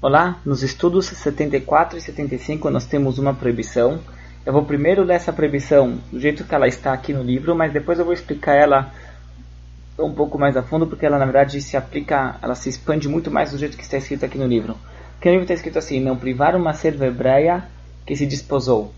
Olá, nos estudos 74 e 75 nós temos uma proibição. Eu vou primeiro ler essa proibição do jeito que ela está aqui no livro, mas depois eu vou explicar ela um pouco mais a fundo, porque ela na verdade se aplica, ela se expande muito mais do jeito que está escrito aqui no livro. Porque no livro está escrito assim: não privar uma serva hebreia que se desposou.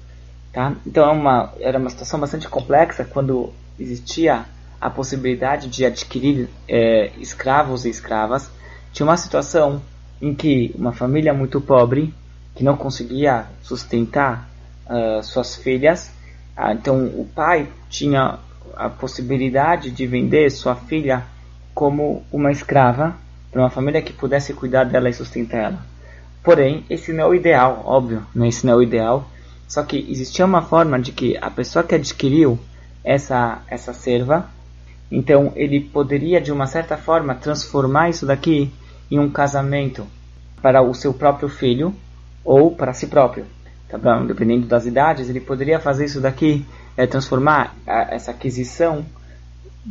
Tá? Então é uma, era uma situação bastante complexa quando existia a possibilidade de adquirir é, escravos e escravas. Tinha uma situação em que uma família muito pobre, que não conseguia sustentar uh, suas filhas, uh, então o pai tinha a possibilidade de vender sua filha como uma escrava para uma família que pudesse cuidar dela e sustentar ela. Porém, esse não é o ideal, óbvio, né? esse não é o ideal. Só que existia uma forma de que a pessoa que adquiriu essa, essa serva, então ele poderia de uma certa forma transformar isso daqui em um casamento para o seu próprio filho ou para si próprio. Tá bom? Dependendo das idades, ele poderia fazer isso daqui, é, transformar a, essa aquisição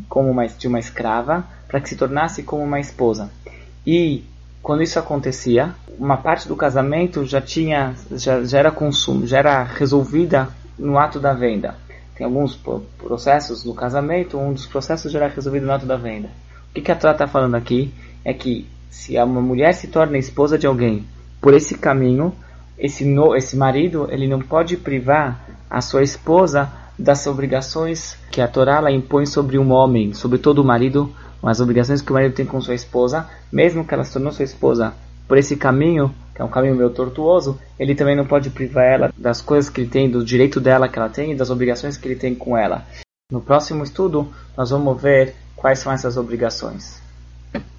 como uma, de uma escrava para que se tornasse como uma esposa. E quando isso acontecia, uma parte do casamento já tinha já, já era consumo, já era resolvida no ato da venda. Tem alguns processos no casamento, um dos processos já era resolvido no ato da venda. O que, que a Torá está falando aqui é que se uma mulher se torna esposa de alguém por esse caminho, esse, no, esse marido ele não pode privar a sua esposa das obrigações que a Torá impõe sobre um homem, sobre todo o marido, as obrigações que o marido tem com sua esposa, mesmo que ela se tornou sua esposa por esse caminho, que é um caminho meio tortuoso, ele também não pode privar ela das coisas que ele tem, do direito dela que ela tem e das obrigações que ele tem com ela. No próximo estudo, nós vamos ver quais são essas obrigações.